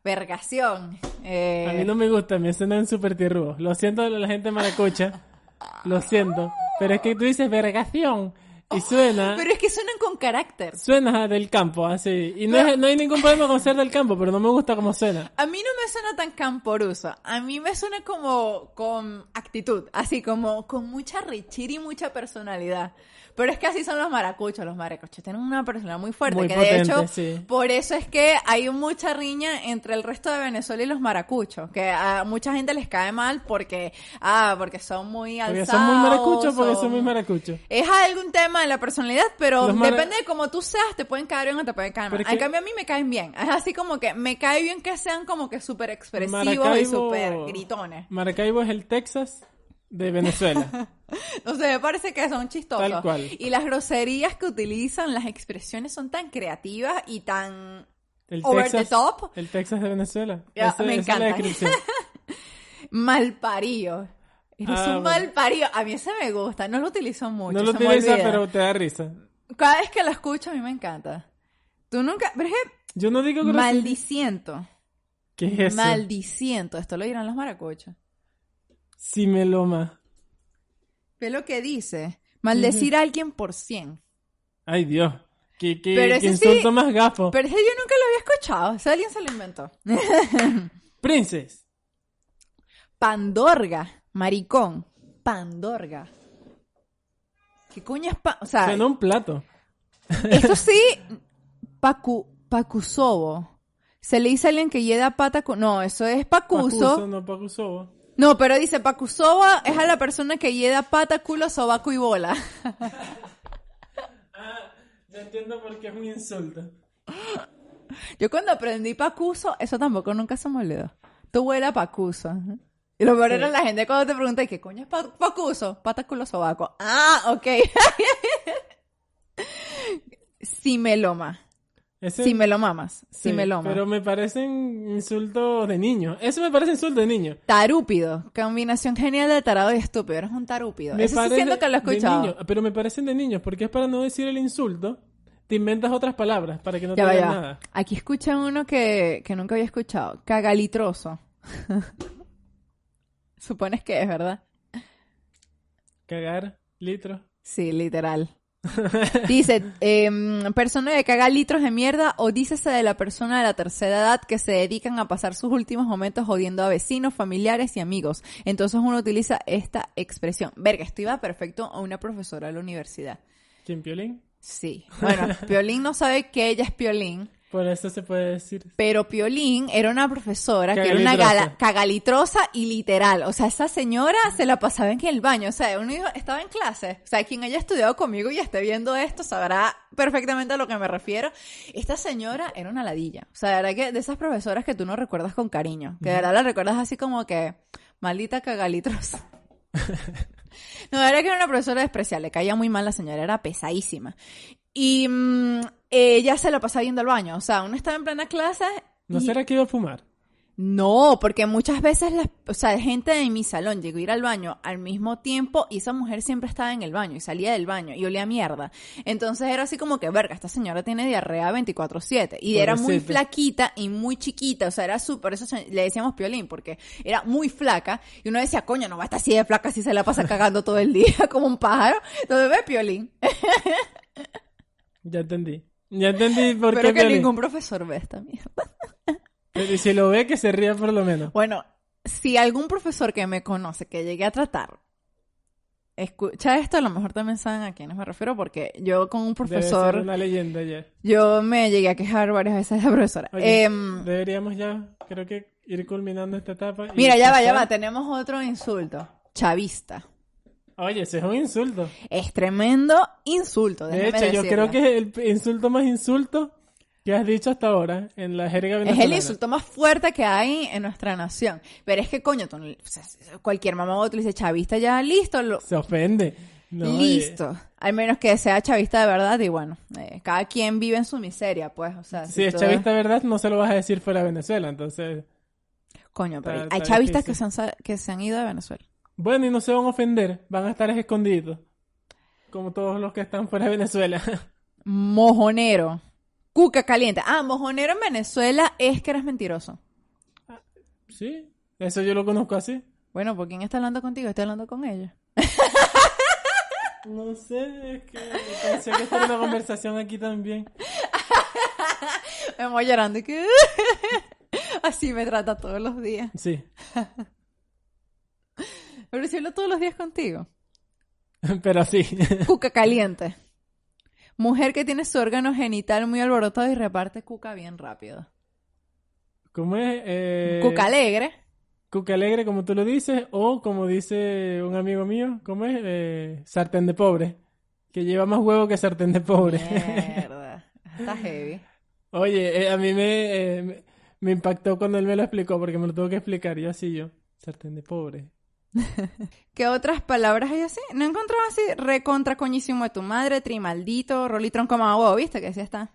Vergación. Eh, A mí no me gusta, me suenan súper tierrudos. Lo siento la gente maracucha. Lo siento. Pero es que tú dices vergación. Y suena. Pero es que suenan con carácter. Suena del campo, así. Y no, es- no hay ningún problema con ser del campo, pero no me gusta cómo suena. A mí no me suena tan camporuso. A mí me suena como con actitud, así como con mucha richira y mucha personalidad. Pero es que así son los maracuchos. Los maracuchos tienen una personalidad muy fuerte. Muy que potente, de hecho, sí. por eso es que hay mucha riña entre el resto de Venezuela y los maracuchos. Que a mucha gente les cae mal porque, ah, porque son muy alzados. Porque son muy maracuchos, porque son- muy maracuchos. Es algún tema de la personalidad, pero Los depende de cómo tú seas, te pueden caer bien o te pueden caer mal. En que- cambio, a mí me caen bien. Es así como que me cae bien que sean como que súper expresivos y súper gritones. Maracaibo es el Texas de Venezuela. O sea, me parece que son chistosos. Tal cual. Y las groserías que utilizan, las expresiones son tan creativas y tan El over Texas, the top, El Texas de Venezuela. Ya, me esa es la malparidos. Eres Ah, un bueno. malparido. A mí ese me gusta. No lo utilizo mucho. No lo olvida. pero te da risa. Cada vez que lo escucho, a mí me encanta. Tú nunca... Pero es que Yo no digo grosería. Maldiciento. ¿Qué es eso? Maldiciento. Esto lo dirán los maracuchos. Si me loma. Ve lo que dice. Maldecir a alguien por cien. Ay, Dios. Qué, qué, Pero qué ese sí- insulto más gafo. Pero ese yo nunca lo había escuchado. O sea, alguien se lo inventó. Princess. Pandorga. Maricón. Pandorga. ¿Qué coño es pa... O sea, Suena un plato. esto sí... Pacu... Pacusobo. Se le dice a alguien que lleva pata... cu- No, eso es pacuso. Pacuso, no pacusobo. No, pero dice pacusobo es a la persona que lleva pata, culo, sobaco y bola. Ya entiendo por qué es un insulto. Yo cuando aprendí pacuso, eso tampoco nunca se me olvidó. Tu huele a pacuso. Y lo peor era la gente cuando te pregunta, ¿y qué coño es pa- pacuso? Pata, culo, sobaco. Ah, ok. Simeloma. Ese- Simelomamas. sí, Simeloma. Pero me parecen insultos de niño. Eso me parece insulto de niño. Tarúpido. Combinación genial de tarado y estúpido. Eres un tarúpido. Me Eso sí siento que lo he de escuchado. niño, pero me parecen de niños, porque es para no decir el insulto, te inventas otras palabras para que no Ya te digan nada. Aquí escuché uno que, que nunca había escuchado. Cagalitroso. Supones que es, ¿verdad? Cagar, litro. Sí, literal. Dice, em, persona que caga litros de mierda o dícese de la persona de la tercera edad que se dedican a pasar sus últimos momentos jodiendo a vecinos, familiares y amigos. Entonces uno utiliza esta expresión. Verga, esto iba perfecto a una profesora de la universidad. ¿Quién piolín? Sí. Bueno, Piolín no sabe que ella es Piolín, Por eso se puede decir. pero Piolín era una profesora que era una Cagalitrosa. gala- cagalitrosa y literal. O sea, esa señora se la pasaba en el baño. O sea, uno estaba en clase. O sea, quien haya estudiado conmigo y esté viendo esto sabrá perfectamente a lo que me refiero. Esta señora era una ladilla. O sea, que de esas profesoras que tú no recuerdas con cariño. Que de verdad la recuerdas así como que, maldita cagalitrosa. No, era que era una profesora especial, le caía muy mal la señora, era pesadísima. Y mm, ella se la pasaba viendo al baño, o sea, uno estaba en plena clase. ¿No y- será que iba a fumar? No, porque muchas veces, las, o sea, gente de mi salón llegó a ir al baño al mismo tiempo y esa mujer siempre estaba en el baño y salía del baño y olía mierda. Entonces era así como que, verga, esta señora tiene diarrea 24-7 y era muy flaquita y muy chiquita, o sea, era súper, eso le decíamos piolín porque era muy flaca y uno decía, coño, no va a estar así de flaca si se la pasa cagando todo el día como un pájaro. Entonces ve piolín. Ya entendí. Ya entendí por Pero qué que ningún profesor ve esta mierda. Pero Y si lo ve, que se ría por lo menos. Bueno, si algún profesor que me conoce, que llegué a tratar, escucha esto, a lo mejor también saben a quiénes me refiero, porque yo con un Debe profesor, ser una leyenda ya. yo me llegué a quejar varias veces de la profesora. Oye, Em, deberíamos ya, creo que ir culminando esta etapa. mira, ya va, ya va, tenemos otro insulto. Chavista. Oye, ese es un insulto. Es tremendo insulto. De hecho, yo creo que es el insulto más insulto que has dicho hasta ahora en la jerga Es venezolana. el insulto más fuerte que hay en nuestra nación. Pero es que, coño, tú no- o sea, cualquier mamá le dice chavista ya, listo, lo- Se ofende. No, listo. Al menos que sea chavista de verdad y bueno, eh, cada quien vive en su miseria, pues, o sea. Si es chavista verdad, no se lo vas a decir fuera de Venezuela, entonces... Coño, pero Está- hay está chavistas que se, han, que se han ido de Venezuela. Bueno, y no se van a ofender, van a estar escondidos. Como todos los que están fuera de Venezuela. Mojonero. Cuca caliente. Ah, mojonero en Venezuela es que eres mentiroso. sí, eso yo lo conozco así. Bueno, ¿por quién está hablando contigo? Estoy hablando con ella. No sé, es que pensé que esta era una conversación aquí también. Me voy llorando y que... Así me trata todos los días. Sí, Pero si hablo todos los días contigo. pero sí. Cuca caliente. Mujer que tiene su órgano genital muy alborotado y reparte cuca bien rápido. ¿Cómo es? Eh, Cuca alegre. Cuca alegre, como tú lo dices, o como dice un amigo mío, ¿cómo es? Eh, sartén de pobre. Que lleva más huevo que sartén de pobre. Mierda. Está heavy. Oye, eh, a mí me, impactó cuando él me lo explicó, porque me lo tuvo que explicar. Yo así, yo, sartén de pobre. ¿Qué otras palabras hay así? No encontraba así recontra coñísimo de tu madre, trimaldito, rolitron como agua, ¿viste? Que sí está.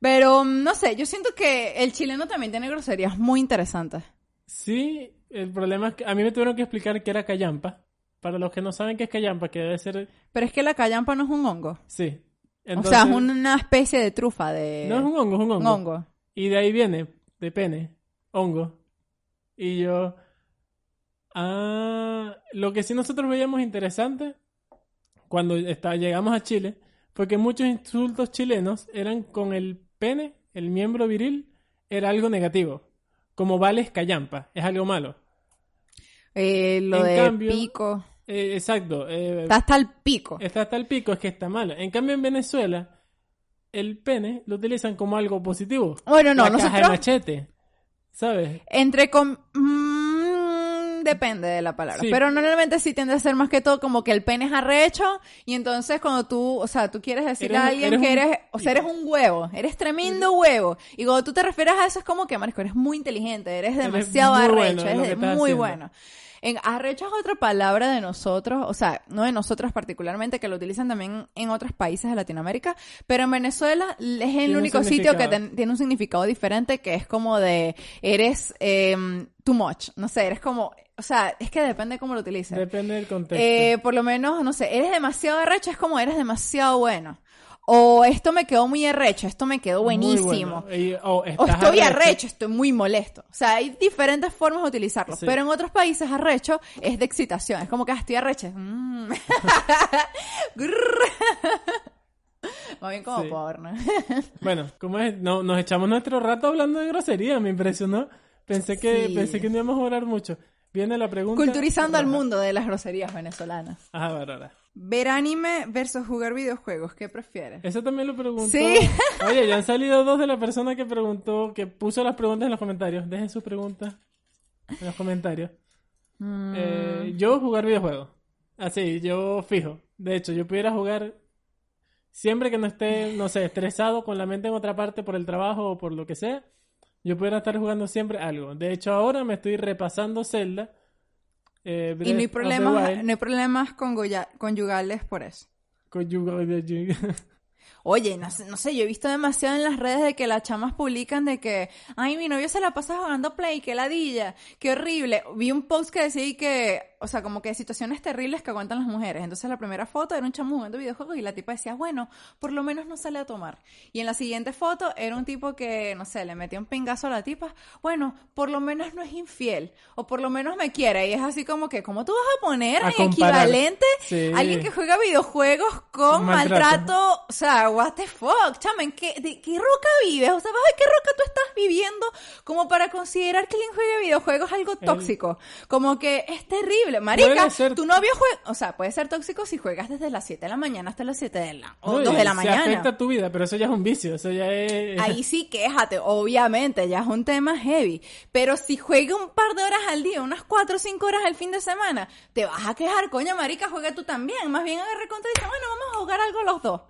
Pero mm, no sé, yo siento que el chileno también tiene groserías muy interesantes. Sí, el problema es que a mí me tuvieron que explicar qué era callampa. Para los que no saben qué es callampa, que debe ser... Pero es que la callampa no es un hongo. Sí. o sea, es una especie de trufa de No es un hongo, es un hongo. un hongo. Y de ahí viene, de pene, hongo. Y yo... Ah, lo que sí nosotros veíamos interesante cuando está, llegamos a Chile fue que muchos insultos chilenos eran con el pene, el miembro viril, era algo negativo. Como vales callampa, es algo malo. Eh, lo En de cambio- pico. Eh, exacto. eh, Está hasta el pico. está hasta el pico, es que está malo. En cambio, en Venezuela, el pene lo utilizan como algo positivo. Bueno, no, La caja de nosotros machete. ¿Sabes? entre mm, depende de la palabra, Sí. pero normalmente sí tiende a ser más que todo como que el pene es arrecho y entonces cuando tú, o sea, tú quieres decirle Eres- a alguien eres que un eres, o sea, eres un huevo, eres tremendo huevo y cuando tú te refieres a eso es como que, marisco, eres muy inteligente, eres demasiado arrecho, bueno eres muy haciendo. bueno. En arrecho es otra palabra de nosotros, o sea, no de nosotros particularmente, que lo utilizan también en otros países de Latinoamérica, pero en Venezuela es el único sitio que ten- tiene un significado diferente, que es como de, eres em, too much, no sé, eres como, o sea, es que depende de cómo lo utilices. Depende del contexto. Eh, por lo menos, no sé, eres demasiado arrecho, es como eres demasiado bueno. O esto me quedó muy arrecho, esto me quedó buenísimo. bueno. Y- o estoy arrecho, estoy muy molesto. O sea, hay diferentes formas de utilizarlo. Sí. Pero en otros países arrecho es de excitación. Es como que ah, estoy arrecho. Mm. Más bien como Sí. porno. Bueno, ¿cómo es? No, nos echamos nuestro rato hablando de grosería, me impresionó. Pensé que, Sí. pensé que no íbamos a orar mucho. Viene la pregunta. Culturizando al mundo de las groserías venezolanas. Ajá, Bárbara. Ver anime versus jugar videojuegos. ¿Qué prefieres? Eso también lo preguntó. Sí. Oye, ya han salido dos de la persona que preguntó, que puso las preguntas en los comentarios. Dejen sus preguntas en los comentarios. Mm. Eh, yo jugar videojuegos. Así, yo fijo. De hecho, yo pudiera jugar siempre que no esté, no sé, estresado con la mente en otra parte por el trabajo o por lo que sea. Yo pudiera estar jugando siempre algo. De hecho, ahora me estoy repasando Zelda. eh, y no hay problemas, no hay problemas congoya- conyugales por eso. con Yuga- Oye, no sé, no sé, yo he visto demasiado en las redes de que las chamas publican de que, ay, mi novio se la pasa jugando Play, qué ladilla, qué horrible. Vi un post que decía que, o sea, como que situaciones terribles que aguantan las mujeres. Entonces la primera foto era un chamo jugando videojuegos y la tipa decía, bueno, por lo menos no sale a tomar. Y en la siguiente foto era un tipo que, no sé, le metía un pingazo a la tipa, bueno, por lo menos no es infiel, o por lo menos me quiere. Y es así como que, ¿cómo tú vas a poner A en comparar. equivalente Sí. alguien que juega videojuegos con Maltrato. maltrato? O sea, what the fuck, chama, ¿en qué, de qué roca vives? O sea, ¿bajo qué roca tú estás viviendo como para considerar que alguien juegue videojuegos es algo El- tóxico? Como que es terrible. Marica, ser- tu novio juega, o sea, puede ser tóxico si juegas desde las 7 de la mañana hasta las 7 de la, o No, 2 y de la mañana. afecta tu vida, pero eso ya es un vicio, eso ya es... Ahí sí quéjate, obviamente, ya es un tema heavy. Pero si juega un par de horas al día, unas 4 o 5 horas al fin de semana, te vas a quejar, coño, marica, juega tú también. Más bien agarra contra y dice, bueno, vamos a jugar algo los dos.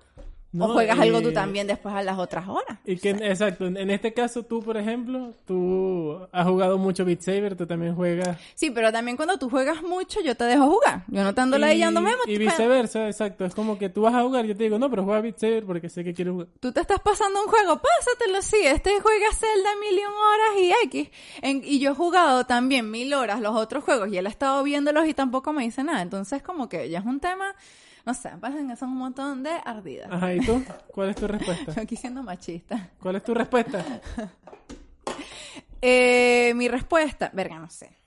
No, o juegas algo tú y- también después a las otras horas. Y que, exacto, en este caso tú, por ejemplo, tú has jugado mucho Beat Saber, tú también juegas... Sí, pero también cuando tú juegas mucho, yo te dejo jugar. Yo no te ando ladillando, Memo. y viceversa, exacto. Es como que tú vas a jugar, yo te digo, no, pero juega Beat Saber porque sé que quieres jugar. Tú te estás pasando un juego, pásatelo, sí. Este juega Zelda mil y un horas y X. En- y yo he jugado también mil horas los otros juegos y él ha estado viéndolos y tampoco me dice nada. Entonces, como que ya es un tema, no sé, pasan que son un montón de ardidas. Ajá, ¿y tú? ¿Cuál es tu respuesta? Yo aquí siendo machista. ¿Cuál es tu respuesta? Eh, mi respuesta, verga, no sé.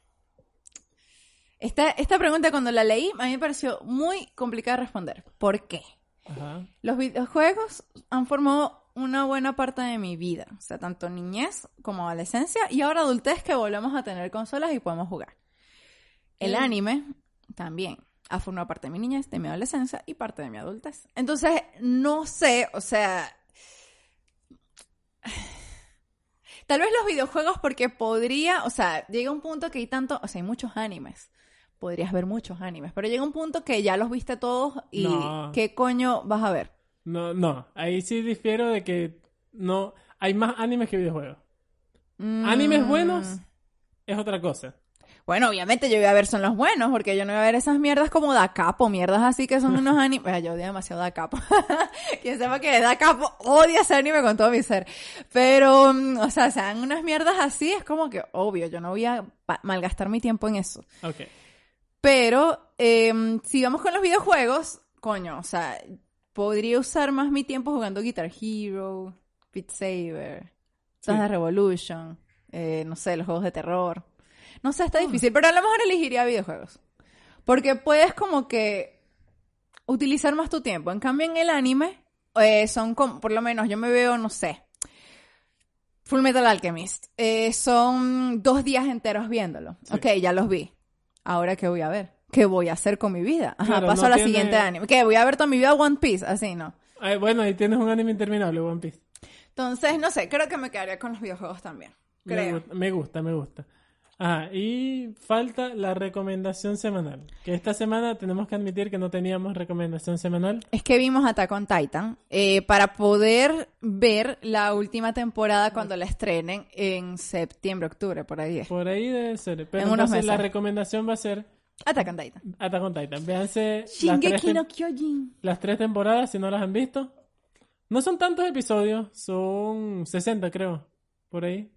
Esta, esta pregunta cuando la leí a mí me pareció muy complicada de responder. ¿Por qué? Ajá. Los videojuegos han formado una buena parte de mi vida, o sea, tanto niñez como adolescencia y ahora adultez que volvemos a tener consolas y podemos jugar. El Mm. anime también ha formado parte de mi niñez, de mi adolescencia y parte de mi adultez. Entonces, no sé, o sea, tal vez los videojuegos porque podría, o sea, llega un punto que hay tanto, o sea, hay muchos animes. Podrías ver muchos animes, pero llega un punto que ya los viste todos y No. ¿qué coño vas a ver? No, no, ahí sí difiero de que no... Hay más animes que videojuegos. Animes Mm. buenos es otra cosa. Bueno, obviamente yo iba a ver son los buenos, porque yo no iba a ver esas mierdas como Da Capo, mierdas así que son unos animes. Ay, Yo odio demasiado Da Capo. Quien sepa que Da Capo odia ese anime con todo mi ser. Pero, mm, o sea, sean unas mierdas así, es como que obvio, yo no voy a malgastar mi tiempo en eso. Ok. Pero, eh, si vamos con los videojuegos, coño, o sea, podría usar más mi tiempo jugando Guitar Hero, Beat Saber, Sí. Revolution, eh, no sé, los juegos de terror. No sé, Ah. está difícil, pero a lo mejor elegiría videojuegos. Porque puedes como que utilizar más tu tiempo. En cambio, en el anime, eh, son como, por lo menos yo me veo, no sé, Full Metal Alchemist. Eh, son dos días enteros viéndolo. Sí. Ok, ya los vi. Ahora, ¿qué voy a ver? ¿Qué voy a hacer con mi vida? Ajá, Claro, paso no a la tiene- siguiente anime. ¿Qué? ¿Voy a ver toda mi vida One Piece? Así, ¿no? Ay, bueno, ahí tienes un anime interminable, One Piece. Entonces, no sé, creo que me quedaría con los videojuegos también. Me Creo. gusta, me gusta, me gusta. Ajá, y falta la recomendación semanal. Que esta semana tenemos que admitir que no teníamos recomendación semanal. Es que vimos Attack on Titan eh, para poder ver la última temporada cuando la estrenen en septiembre, octubre, por ahí es. Por ahí debe ser. Pero En unos entonces la meses. recomendación va a ser Attack on Titan. Attack on Titan. Véanse tres, no las tres temporadas si no las han visto. No son tantos episodios, son 60 creo, por ahí.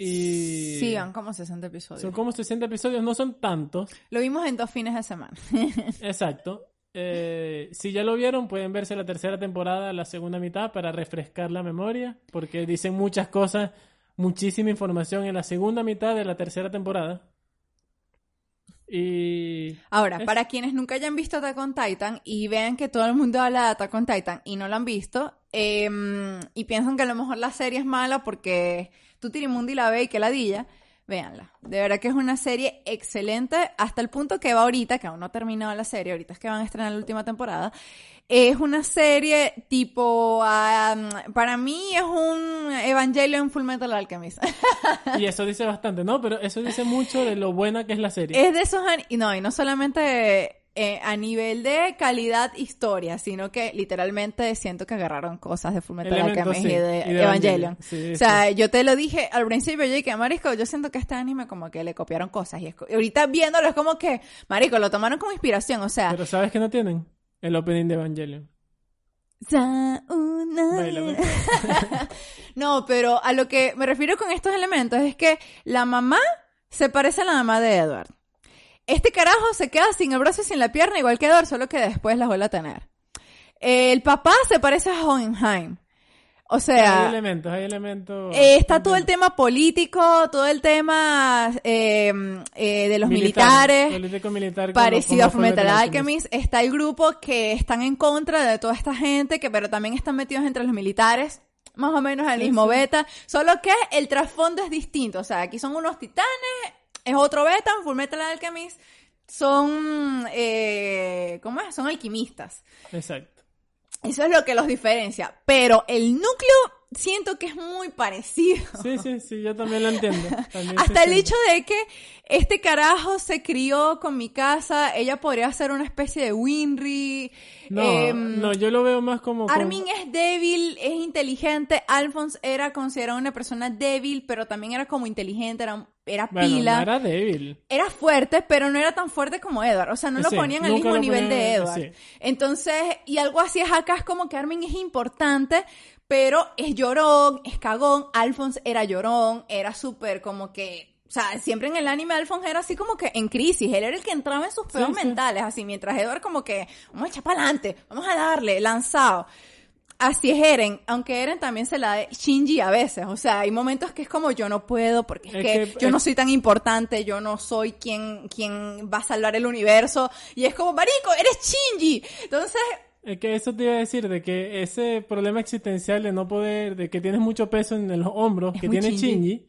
Y Sí, van como 60 episodios. son como 60 episodios, no son tantos. Lo vimos en dos fines de semana. Exacto. Eh, si ya lo vieron, pueden verse la tercera temporada, la segunda mitad, para refrescar la memoria, porque dicen muchas cosas, muchísima información en la segunda mitad de la tercera temporada. Y Ahora, Es- para quienes nunca hayan visto Attack on Titan y vean que todo el mundo habla de Attack on Titan y no lo han visto, em, y piensan que a lo mejor la serie es mala porque tú Tirimundi la ve y que ladilla, véanla. De verdad que es una serie excelente hasta el punto que va ahorita, que aún no ha terminado la serie, ahorita es que van a estrenar la última temporada. Es una serie tipo, para mí es un Evangelion Full Metal Alchemist. Y eso dice bastante, ¿no? Pero eso dice mucho de lo buena que es la serie. Es de esos, y no, y no solamente eh, a nivel de calidad historia, sino que literalmente siento que agarraron cosas de Fullmetal Alchemist sí, y de y de Evangelion. Sí, o sea, yo te lo dije al principio, yo dije, Marisco, yo siento que este anime como que le copiaron cosas. Y, es y ahorita viéndolo es como que, Marico, lo tomaron como inspiración, o sea... Pero ¿sabes qué no tienen? El opening de Evangelion. No, pero a lo que me refiero con estos elementos es que la mamá se parece a la mamá de Edward. Este carajo se queda sin el brazo y sin la pierna, igual que Edward, solo que después las vuelve a tener. El papá se parece a Hohenheim. O hay sea, elementos, hay elementos. eh, está todo el tema político, todo el tema eh, eh, de los Militar, militares político militar parecido a Fullmetal Fullmetal Alchemist. Está el grupo que están en contra de toda esta gente, que pero también están metidos entre los militares. Más o menos el Sí, mismo sí. beta. Solo que el trasfondo es distinto. O sea, aquí son unos titanes, es otro beta, en Fullmetal Alchemist. Son, eh, ¿cómo es? Son alquimistas. Exacto. Eso es lo que los diferencia. Pero el núcleo siento que es muy parecido. Sí, sí, sí, yo también lo entiendo. También Hasta el siente. hecho de que este carajo se crió con mi casa, ella podría ser una especie de Winry. No, em, no, yo lo veo más como... como- Armin es débil, es inteligente. Alphonse era considerado una persona débil, pero también era como inteligente, era, era Bueno, pila. no era débil. Era fuerte, pero no era tan fuerte como Edward. O sea, no lo Sí, ponían al mismo nivel de Edward. sí. Entonces, y algo así es acá, es como que Armin es importante, pero es llorón, es cagón. Alphonse era llorón, era súper como que. O sea, siempre en el anime Alphonse era así como que en crisis. Él era el que entraba en sus peos Sí, sí. mentales, así, mientras Edward como que, vamos a echar para adelante, vamos a darle, lanzado. Así es Eren, aunque Eren también se la de Shinji a veces, o sea, hay momentos que es como yo no puedo porque es, Es que, que- yo no soy tan importante, yo no soy quien, quien va a salvar el universo y es como, marico, eres Shinji. Entonces, Es que eso te iba a decir, de que ese problema existencial de no poder, de que tienes mucho peso en los hombros Es que tiene Shinji. Shinji,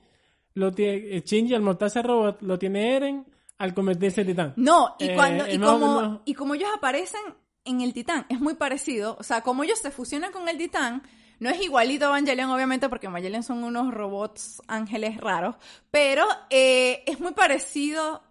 lo tiene, eh, Shinji al montarse robot lo tiene Eren al convertirse en titán. no, y Eh, cuando, y como, y como ellos aparecen en el titán, es muy parecido, o sea, como ellos se fusionan con el titán, no es igualito a Evangelion, obviamente, porque Evangelion son unos robots ángeles raros, pero eh, es muy parecido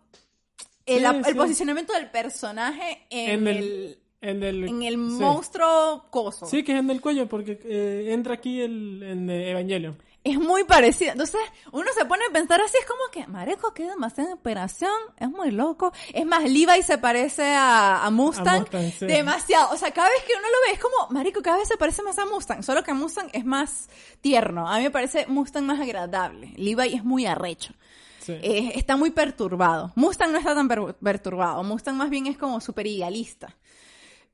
el, Sí, el sí. posicionamiento del personaje en, En el- el, En el, en el sí. monstruo coso. Sí, que es en el cuello, porque eh, entra aquí el, en eh, Evangelion. Es muy parecido. Entonces, uno se pone a pensar así, es como que, mareco, qué demasiada operación, es muy loco. Es más, Levi se parece a, a Mustang, Mustang, sí. demasiado. O sea, cada vez que uno lo ve, es como, marico, cada vez se parece más a Mustang, solo que Mustang es más tierno. A mí me parece Mustang más agradable. Levi es muy arrecho. Sí. Eh, está muy perturbado. Mustang no está tan per- perturbado. Mustang más bien es como súper idealista.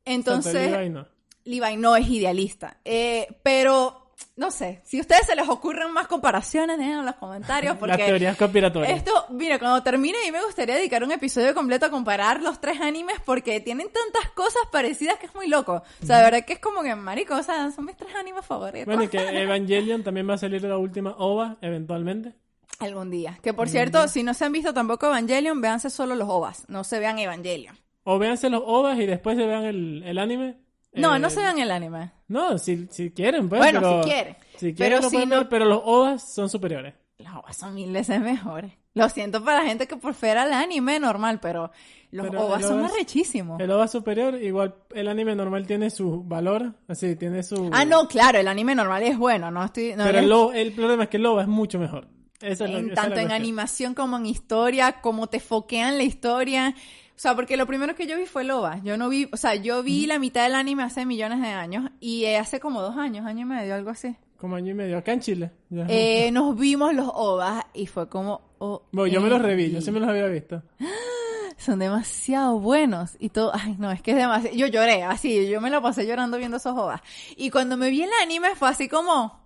Entonces, Levi no. Levi no es idealista. Eh, pero, no sé, si a ustedes se les ocurren más comparaciones, déjenlo en los comentarios. Porque Las teorías conspiratorias. esto, mira, cuando termine, a mí me gustaría dedicar un episodio completo a comparar los tres animes porque tienen tantas cosas parecidas que es muy loco. O sea, de verdad que es como que, marico, o sea, son mis tres animes favoritos. Bueno, y que Evangelion también va a salir la última OVA eventualmente. Algún día. Que por cierto, si no se han visto tampoco Evangelion, véanse solo los OVAs. No se vean Evangelion. O véanse los OVAs y después se vean el, el anime. No, Eh, no se vean el anime. No, si, si quieren, pues. Bueno, pero- si quieren. Si quieren, Pero lo si pueden no- ver, pero los OVAs son superiores. Los OVAs son mil veces mejores. Lo siento para la gente que prefiera el anime normal, pero los Pero OVAs son arrechísimos. El OVA superior, igual el anime normal tiene su valor, así, tiene su... Ah, no, claro, el anime normal es bueno, no estoy... No pero el, OVA- el problema es que el OVA es mucho mejor. Esa es la- en, es tanto la en animación como en historia, como te foquean la historia. O sea, porque lo primero que yo vi fue el OVA. Yo no vi, o sea, yo vi la mitad del anime hace millones de años y eh, hace como dos años, año y medio, algo así. Como año y medio, acá en Chile. Ya. Eh, nos vimos los OVAs y fue como... oh, Bueno, yo me los eh, reví, yo sí me los había visto. Son demasiado buenos y todo. Ay, no, es que es demasiado. Yo lloré, así, yo me lo pasé llorando viendo esos OVAs. Y cuando me vi el anime fue así como.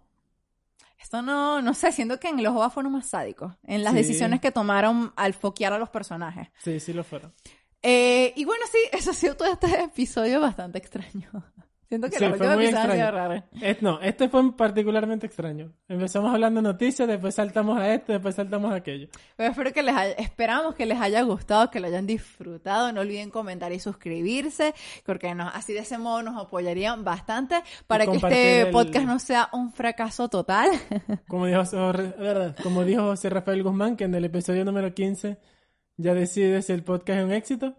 Esto no, no sé, siento que en los OVAs fueron más sádicos. En las Sí. decisiones que tomaron al foquear a los personajes. Sí, sí lo fueron. Eh, y bueno, sí, eso ha sido todo este episodio bastante extraño. Siento que Sí, los fue muy extraño. Es- no, este fue particularmente extraño. Empezamos hablando de noticias, después saltamos a esto, después saltamos a aquello. Pero espero que les haya, esperamos que les haya gustado, que lo hayan disfrutado. No olviden comentar y suscribirse, porque nos, así de ese modo nos apoyarían bastante para que este el- podcast no sea un fracaso total. Como dijo, como dijo José Rafael Guzmán, que en el episodio número 15 ya decides si el podcast es un éxito.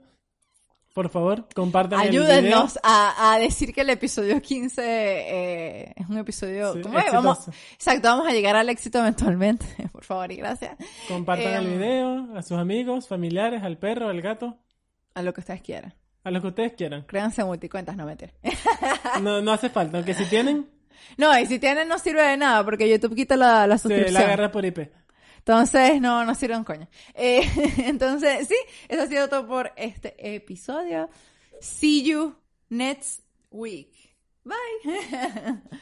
Por favor, compartan el video. Ayúdennos a, a decir que el episodio 15 eh, es un episodio... Sí, ¿cómo es? Vamos, exacto, vamos a llegar al éxito eventualmente. Por favor y gracias. Compartan el Em, video a sus amigos, familiares, al perro, al gato, A lo que ustedes quieran. a los que ustedes quieran. Créanse multicuentas, no meter. No, no hace falta, aunque si tienen, No, y si tienen no sirve de nada, porque YouTube quita la, la se suscripción. la agarra por IP. Entonces, no, no sirve un coño. Eh, entonces, sí, eso ha sido todo por este episodio. See you next week. Bye.